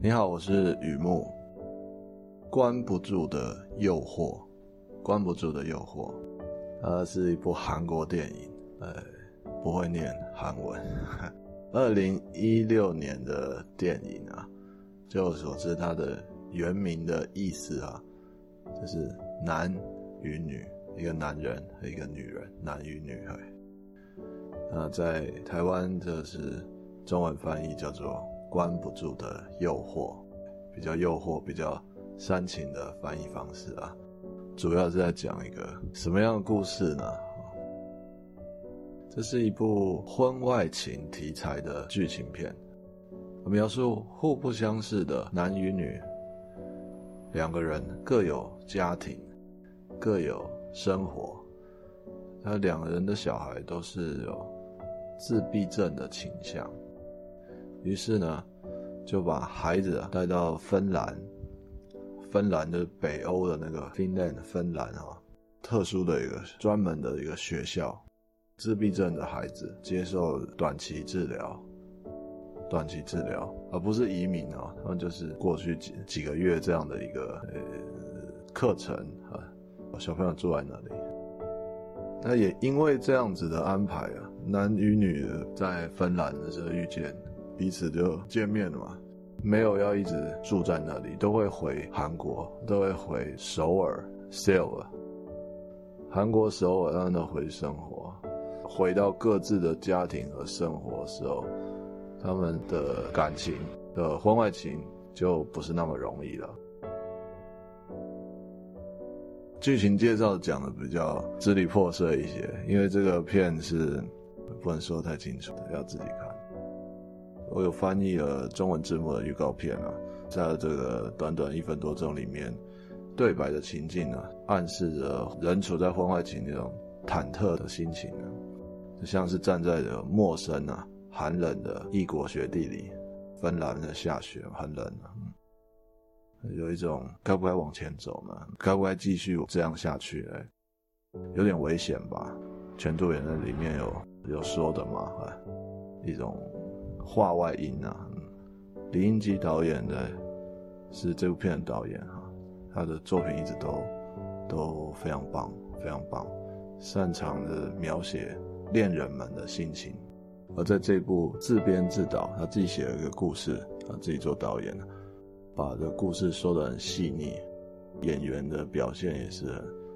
你好，我是雨木。关不住的诱惑，关不住的诱惑，它是一部韩国电影，呃，不会念韩文。二零一六年的电影啊，据我所知，它的原名的意思啊，就是男与女，一个男人和一个女人，男与女孩。那在台湾，这是中文翻译叫做。关不住的诱惑，比较诱惑、比较煽情的翻译方式啊，主要是在讲一个什么样的故事呢？这是一部婚外情题材的剧情片，描述互不相识的男与女两个人各有家庭，各有生活，他两个人的小孩都是有自闭症的倾向。于是呢，就把孩子带到芬兰，芬兰的北欧的那个 Finland，芬兰啊，特殊的一个专门的一个学校，自闭症的孩子接受短期治疗，短期治疗，而不是移民啊，他们就是过去几几个月这样的一个呃课程啊，小朋友住在那里。那也因为这样子的安排啊，男与女在芬兰的时候遇见。彼此就见面了嘛，没有要一直住在那里，都会回韩国，都会回首尔 sell 韩国首尔让他回生活，回到各自的家庭和生活时候，他们的感情的婚外情就不是那么容易了。剧情介绍讲的比较支离破碎一些，因为这个片是不能说太清楚的，要自己看。我有翻译了中文字幕的预告片啊，在这个短短一分多钟里面，对白的情境呢，暗示着人处在婚外情那种忐忑的心情呢，就像是站在了陌生啊、寒冷的异国雪地里，芬兰的下雪很冷啊，有一种该不该往前走呢？该不该继续这样下去？有点危险吧？全度妍在里面有有说的嘛？一种。画外音啊，李英基导演的，是这部片的导演哈，他的作品一直都都非常棒，非常棒，擅长的描写恋人们的心情，而在这部自编自导，他自己写了一个故事，啊自己做导演，把这故事说得很细腻，演员的表现也是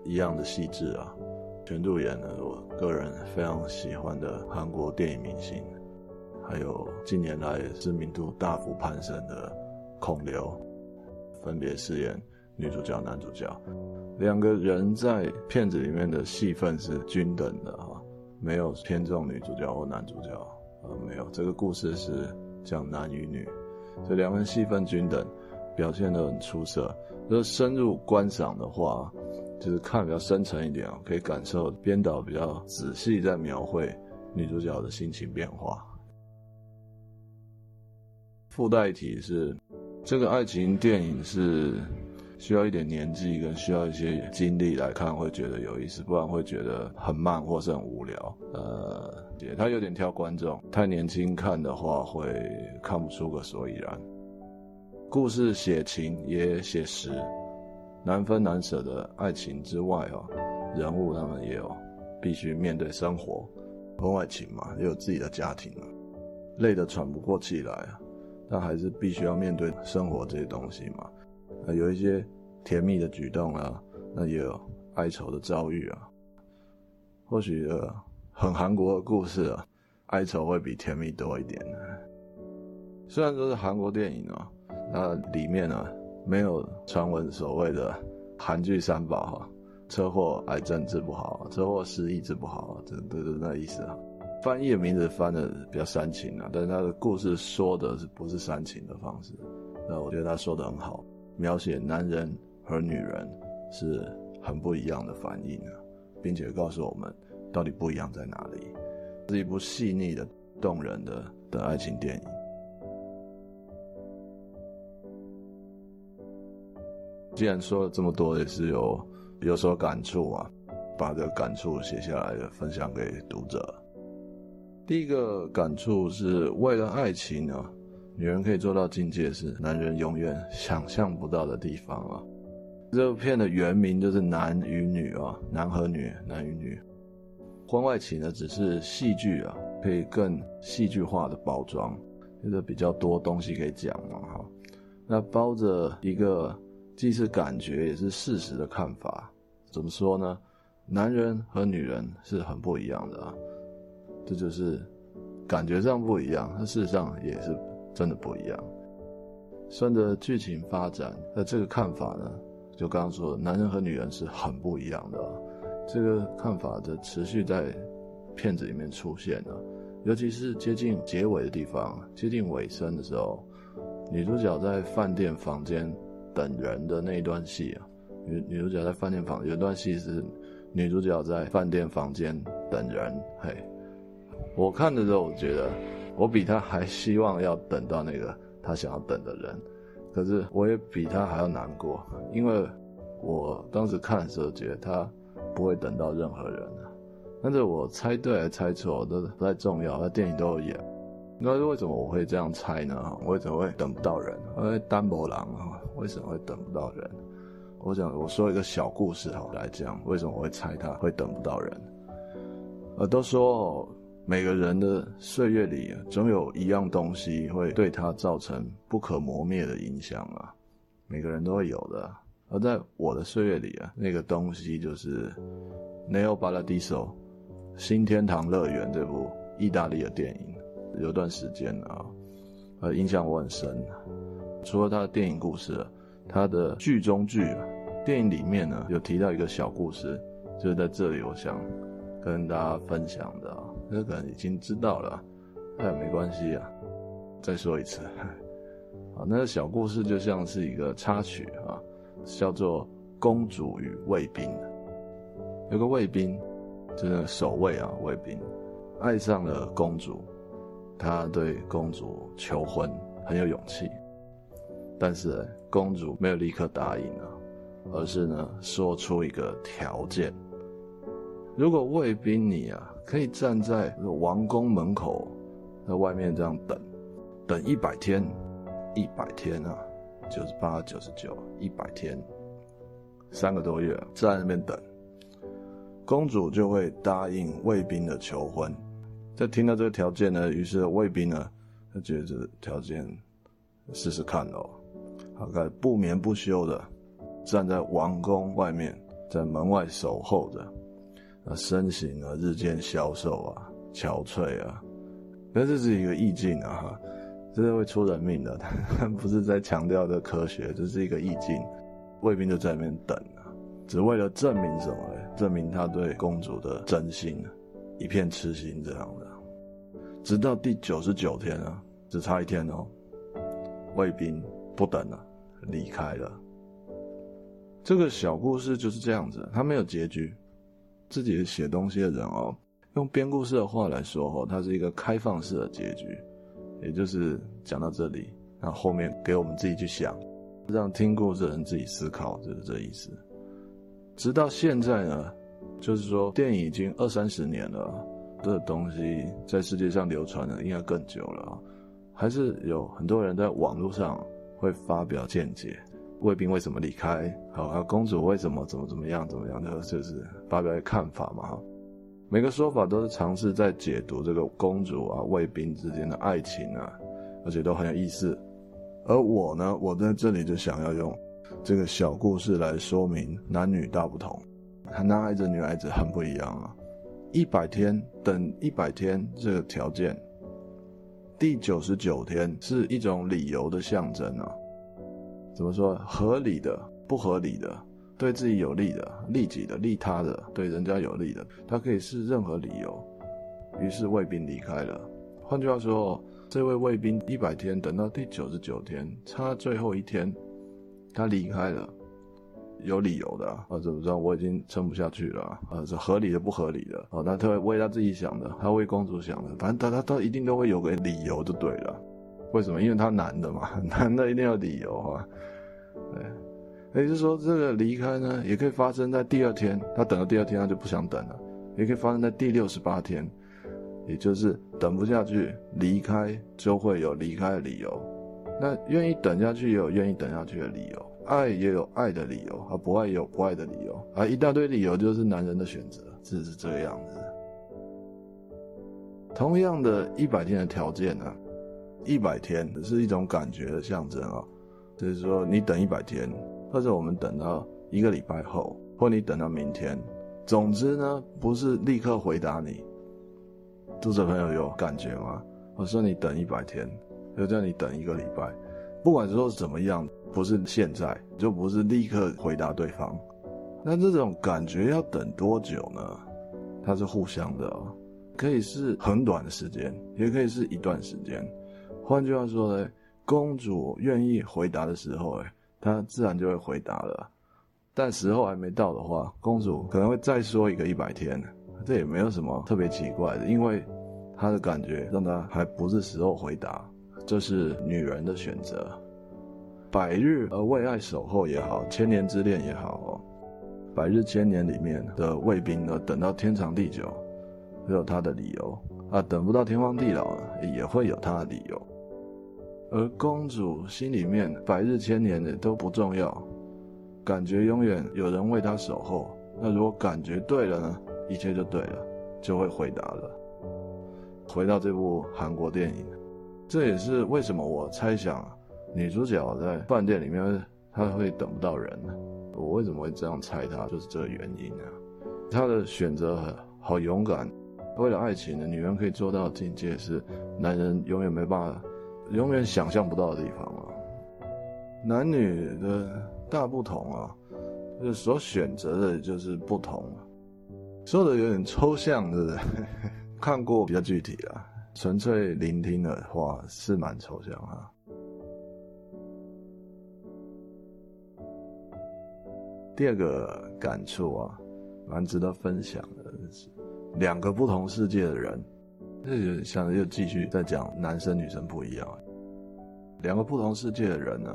一样的细致啊，全度妍呢，我个人非常喜欢的韩国电影明星。还有近年来知名度大幅攀升的孔刘，分别饰演女主角、男主角，两个人在片子里面的戏份是均等的哈，没有偏重女主角或男主角，呃，没有。这个故事是讲男与女，所以两个人戏份均等，表现得很出色。如果深入观赏的话，就是看比较深层一点啊，可以感受编导比较仔细在描绘女主角的心情变化。附带一提是，这个爱情电影是需要一点年纪跟需要一些经历来看会觉得有意思，不然会觉得很慢或是很无聊。呃，也他有点挑观众，太年轻看的话会看不出个所以然。故事写情也写实，难分难舍的爱情之外哦，人物他们也有必须面对生活，婚外情嘛，也有自己的家庭，累得喘不过气来啊。但还是必须要面对生活这些东西嘛，呃，有一些甜蜜的举动啊，那也有哀愁的遭遇啊。或许呃，很韩国的故事啊，哀愁会比甜蜜多一点。虽然说是韩国电影啊，那里面呢，没有传闻所谓的韩剧三宝哈，车祸、癌症治不好，车祸失忆治不好，这这这那意思啊。翻译的名字翻的比较煽情啊，但是他的故事说的是不是煽情的方式？那我觉得他说的很好，描写男人和女人是很不一样的反应啊，并且告诉我们到底不一样在哪里。是一部细腻的、动人的的爱情电影。既然说了这么多，也是有有所感触啊，把这个感触写下来，分享给读者。第一个感触是为了爱情啊，女人可以做到境界是男人永远想象不到的地方啊。这部片的原名就是《男与女》啊，男和女，男与女。婚外情呢，只是戏剧啊，可以更戏剧化的包装，就是比较多东西可以讲嘛，哈。那包着一个既是感觉也是事实的看法，怎么说呢？男人和女人是很不一样的啊，这就是感觉上不一样，那事实上也是真的不一样。顺着剧情发展，那这个看法呢，就刚刚说的，男人和女人是很不一样的。这个看法的持续在片子里面出现了，尤其是接近结尾的地方，接近尾声的时候，女主角在饭店房间等人的那一段戏啊，女女主角在饭店房有一段戏是女主角在饭店房间等人，嘿，我看的时候我觉得我比他还希望要等到那个他想要等的人，可是我也比他还要难过，因为我当时看的时候觉得他。不会等到任何人啊，但是我猜对还是猜错都不太重要，那电影都有演。那为什么我会这样猜呢？为什么会等不到人？因为单薄狼啊，为什么会等不到人？我想我说一个小故事哈来讲，为什么我会猜他会等不到人？呃，都说每个人的岁月里总有一样东西会对他造成不可磨灭的影响啊，每个人都会有的。而在我的岁月里啊，那个东西就是《Neopaladiso》新天堂乐园这部意大利的电影，有段时间啊，呃，影响我很深。除了它的电影故事，它的剧中剧，电影里面呢有提到一个小故事，就是在这里，我想跟大家分享的啊，那个人已经知道了，哎，没关系啊，再说一次，啊，那个小故事就像是一个插曲啊。叫做《公主与卫兵》，有个卫兵，就是守卫啊，卫兵爱上了公主，他对公主求婚，很有勇气，但是公主没有立刻答应啊，而是呢说出一个条件：如果卫兵你啊可以站在王宫门口，在外面这样等，等一百天，一百天啊。九十八、九十九、一百天，三个多月在那边等，公主就会答应卫兵的求婚。在听到这个条件呢，于是卫兵呢，他觉得这条件试试看哦，好，开始不眠不休的站在王宫外面，在门外守候着。啊身形啊，日渐消瘦啊，憔悴啊，那这是一个意境啊，哈。这是会出人命的，他 不是在强调的科学，这是一个意境。卫兵就在那边等啊，只为了证明什么呢？证明他对公主的真心，一片痴心这样的。直到第九十九天啊，只差一天哦，卫兵不等了，离开了。这个小故事就是这样子，他没有结局。自己写东西的人哦，用编故事的话来说哦，它是一个开放式的结局。也就是讲到这里，那后后面给我们自己去想，让听故事的人自己思考，就是这意思。直到现在呢，就是说电影已经二三十年了，这个东西在世界上流传的应该更久了，还是有很多人在网络上会发表见解，卫兵为什么离开？好，还有公主为什么怎么怎么样怎么样的，就是发表一个看法嘛，哈。每个说法都是尝试在解读这个公主啊、卫兵之间的爱情啊，而且都很有意思。而我呢，我在这里就想要用这个小故事来说明男女大不同，男孩子、女孩子很不一样啊。一百天等一百天这个条件，第九十九天是一种理由的象征啊。怎么说？合理的、不合理的？对自己有利的、利己的、利他的，对人家有利的，他可以是任何理由。于是卫兵离开了。换句话说，这位卫兵一百天等到第九十九天，差最后一天，他离开了，有理由的啊？怎么着？我已经撑不下去了啊？是合理的、不合理的？哦，那他为他自己想的，他为公主想的，反正他他他一定都会有个理由就对了。为什么？因为他男的嘛，男的一定要理由啊。对。也就是说，这个离开呢，也可以发生在第二天。他等到第二天，他就不想等了。也可以发生在第六十八天，也就是等不下去，离开就会有离开的理由。那愿意等下去也有愿意等下去的理由，爱也有爱的理由，而不爱也有不爱的理由，而一大堆理由就是男人的选择，是是这个样子。同样的一百天的条件呢，一百天是一种感觉的象征啊，就是说你等一百天，或者我们等到一个礼拜后，或你等到明天，总之呢，不是立刻回答你。读者朋友有感觉吗？我说你等一百天，就叫你等一个礼拜，不管说怎么样，不是现在，就不是立刻回答对方。那这种感觉要等多久呢？它是互相的哦，可以是很短的时间，也可以是一段时间。换句话说呢，公主愿意回答的时候，哎，她自然就会回答了。但时候还没到的话，公主可能会再说一个一百天。这也没有什么特别奇怪的，因为她的感觉让她还不是时候回答，这是女人的选择。百日而为爱守候也好，千年之恋也好，百日千年里面的卫兵呢，等到天长地久，会有他的理由啊；等不到天荒地老，也会有他的理由。而公主心里面百日千年的都不重要，感觉永远有人为她守候。那如果感觉对了呢？一切就对了，就会回答了。回到这部韩国电影，这也是为什么我猜想女主角在饭店里面她会等不到人呢？我为什么会这样猜她？就是这个原因啊。她的选择很好勇敢，为了爱情的，女人可以做到的境界是男人永远没办法、永远想象不到的地方啊。男女的大不同啊，就是所选择的就是不同。说的有点抽象，对不对？看过比较具体啊，纯粹聆听的话是蛮抽象哈。第二个感触啊，蛮值得分享的是，两个不同世界的人，这有点像又继续在讲男生女生不一样。两个不同世界的人呢，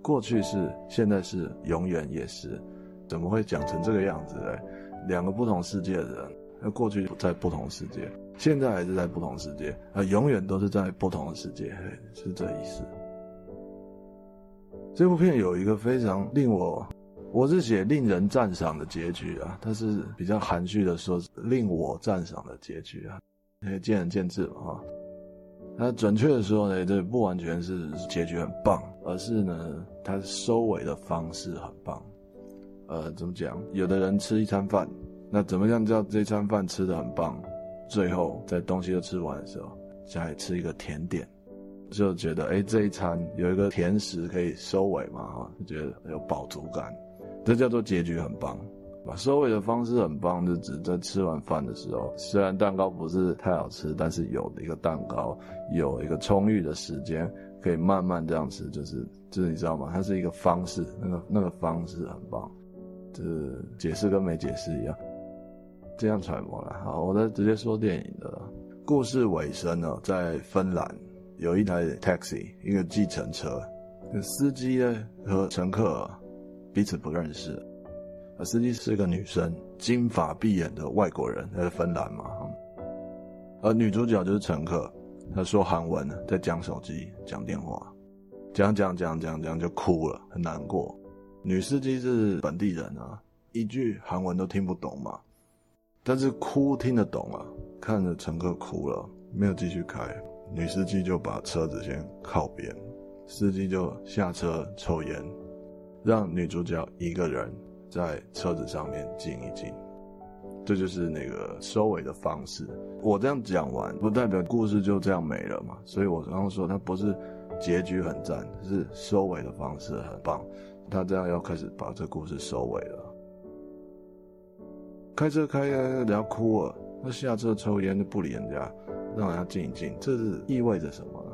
过去是，现在是，永远也是，怎么会讲成这个样子嘞？两个不同世界的人，那过去在不同世界，现在还是在不同世界，啊，永远都是在不同的世界，是这意思。这部片有一个非常令我，我是写令人赞赏的结局啊，它是比较含蓄的说，令我赞赏的结局啊，见仁见智嘛哈。那准确的说呢，这不完全是结局很棒，而是呢，它收尾的方式很棒。呃，怎么讲？有的人吃一餐饭，那怎么样叫这餐饭吃得很棒？最后在东西都吃完的时候，再吃一个甜点，就觉得哎，这一餐有一个甜食可以收尾嘛，哈，就觉得有饱足感，这叫做结局很棒。把收尾的方式很棒，就只在吃完饭的时候，虽然蛋糕不是太好吃，但是有一个蛋糕，有一个充裕的时间，可以慢慢这样吃，就是就是你知道吗？它是一个方式，那个那个方式很棒。就是解释跟没解释一样，这样揣摩了。好，我再直接说电影的了。故事尾声呢，在芬兰有一台 taxi，一个计程车，司机呢和乘客彼此不认识，而司机是个女生，金发碧眼的外国人，她是芬兰嘛。而女主角就是乘客，她说韩文，在讲手机、讲电话，讲讲讲讲讲就哭了，很难过。女司机是本地人啊，一句韩文都听不懂嘛，但是哭听得懂啊。看着乘客哭了，没有继续开，女司机就把车子先靠边，司机就下车抽烟，让女主角一个人在车子上面静一静。这就是那个收尾的方式。我这样讲完，不代表故事就这样没了嘛。所以我刚刚说它不是结局很赞，是收尾的方式很棒。他这样要开始把这故事收尾了。开车开开，人家哭了，他下车抽烟就不理人家，让人家静一静，这是意味着什么呢？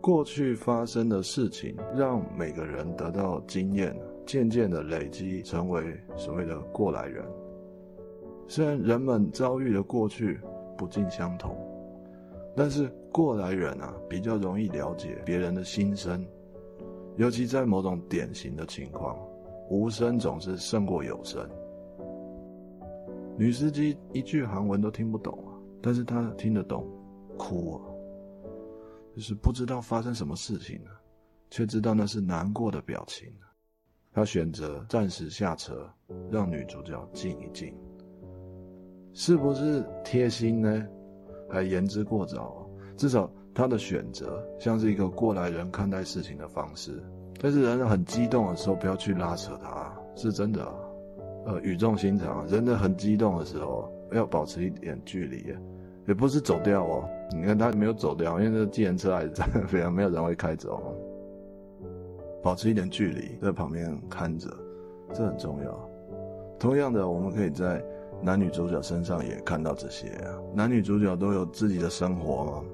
过去发生的事情让每个人得到经验，渐渐的累积成为所谓的过来人。虽然人们遭遇的过去不尽相同，但是过来人啊比较容易了解别人的心声。尤其在某种典型的情况，无声总是胜过有声。女司机一句韩文都听不懂啊，但是她听得懂，哭啊，就是不知道发生什么事情了，却知道那是难过的表情。他选择暂时下车，让女主角静一静，是不是贴心呢？还言之过早，至少他的选择像是一个过来人看待事情的方式。但是人很激动的时候，不要去拉扯他，是真的。呃，语重心长，人的很激动的时候，要保持一点距离，也不是走掉哦。你看他没有走掉，因为这个计程车还是在那边，没有人会开走。保持一点距离，在旁边看着，这很重要。同样的，我们可以在男女主角身上也看到这些啊。男女主角都有自己的生活嘛，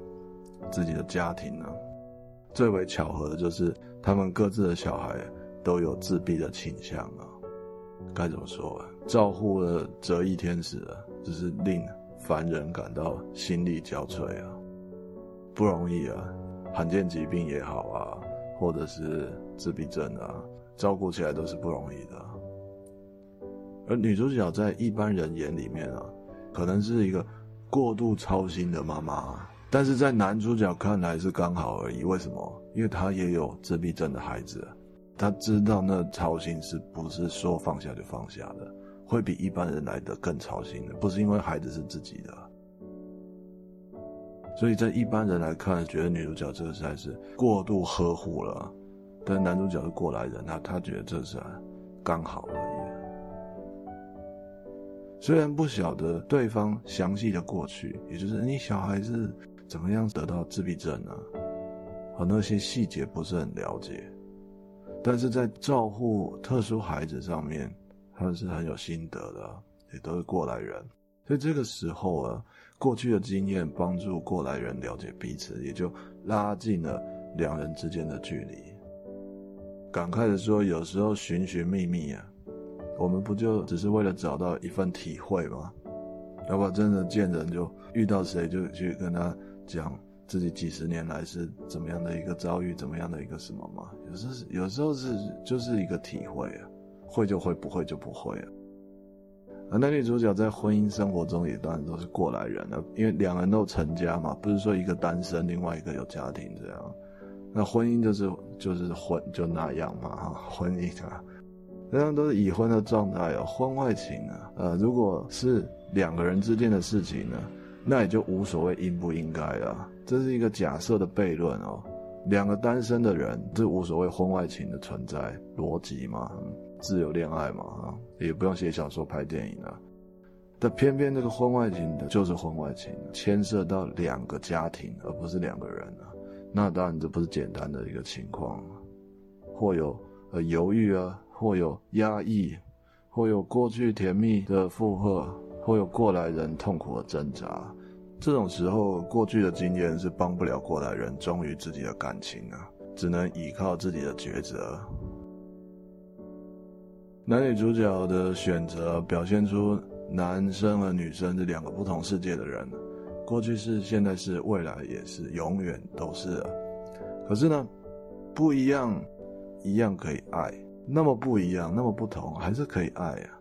自己的家庭啊。最为巧合的就是他们各自的小孩都有自闭的倾向啊。该怎么说啊？照顾了折翼天使啊，只是令凡人感到心力交瘁啊，不容易啊。罕见疾病也好啊，或者是自闭症啊，照顾起来都是不容易的。而女主角在一般人眼里面啊，可能是一个过度操心的妈妈，但是在男主角看来是刚好而已。为什么？因为他也有自闭症的孩子。他知道那操心是不是说放下就放下的，会比一般人来的更操心的，不是因为孩子是自己的，所以在一般人来看，觉得女主角这个实在是过度呵护了，但男主角是过来人，他他觉得这是刚好而已。虽然不晓得对方详细的过去，也就是你小孩是怎么样得到自闭症呢？和那些细节不是很了解。但是在照顾特殊孩子上面，他们是很有心得的，也都是过来人，所以这个时候啊，过去的经验帮助过来人了解彼此，也就拉近了两人之间的距离。感慨的说，有时候寻寻觅觅啊，我们不就只是为了找到一份体会吗？要不真的见人就遇到谁就去跟他讲。自己几十年来是怎么样的一个遭遇，怎么样的一个什么吗？有时候，有时候是就是一个体会啊，会就会，不会就不会啊。而男女主角在婚姻生活中也当然都是过来人了，因为两人都成家嘛，不是说一个单身，另外一个有家庭这样。那婚姻就是就是婚就那样嘛，哈，婚姻啊，这样都是已婚的状态哦。婚外情啊，呃，如果是两个人之间的事情呢，那也就无所谓应不应该啊。这是一个假设的悖论哦，两个单身的人，这无所谓婚外情的存在逻辑嘛，自由恋爱嘛，也不用写小说拍电影啊。但偏偏这个婚外情的就是婚外情，牵涉到两个家庭，而不是两个人啊。那当然这不是简单的一个情况，或有呃犹豫啊，或有压抑，或有过去甜蜜的负荷，或有过来人痛苦的挣扎。这种时候，过去的经验是帮不了过来人忠于自己的感情啊，只能依靠自己的抉择。男女主角的选择表现出男生和女生这两个不同世界的人，过去是，现在是，未来也是，永远都是。可是呢，不一样，一样可以爱；那么不一样，那么不同，还是可以爱啊。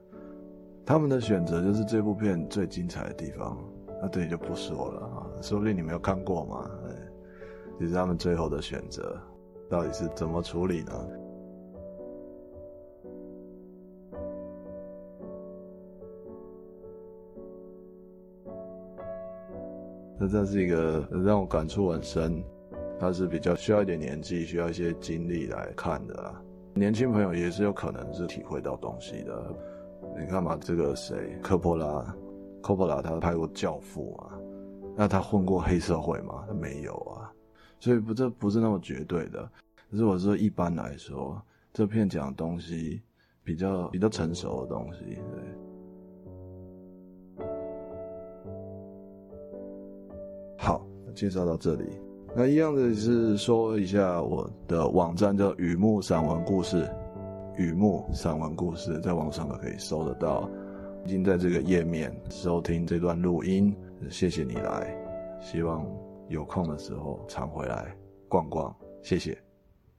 他们的选择就是这部片最精彩的地方。那这里就不说了啊，说不定你没有看过嘛。其实他们最后的选择到底是怎么处理呢？那这是一个让我感触很深，它是比较需要一点年纪，需要一些经历来看的啦。年轻朋友也是有可能是体会到东西的。你看嘛，这个谁，科波拉。科波拉他拍过《教父》啊，那他混过黑社会吗？他没有啊，所以不，这不是那么绝对的。可是我说一般来说，这片讲的东西比较比较成熟的东西，对。好，介绍到这里。那一样的是说一下我的网站叫雨木散文故事，雨木散文故事在网上都可以搜得到。已经在这个页面收听这段录音，谢谢你来，希望有空的时候常回来逛逛，谢谢。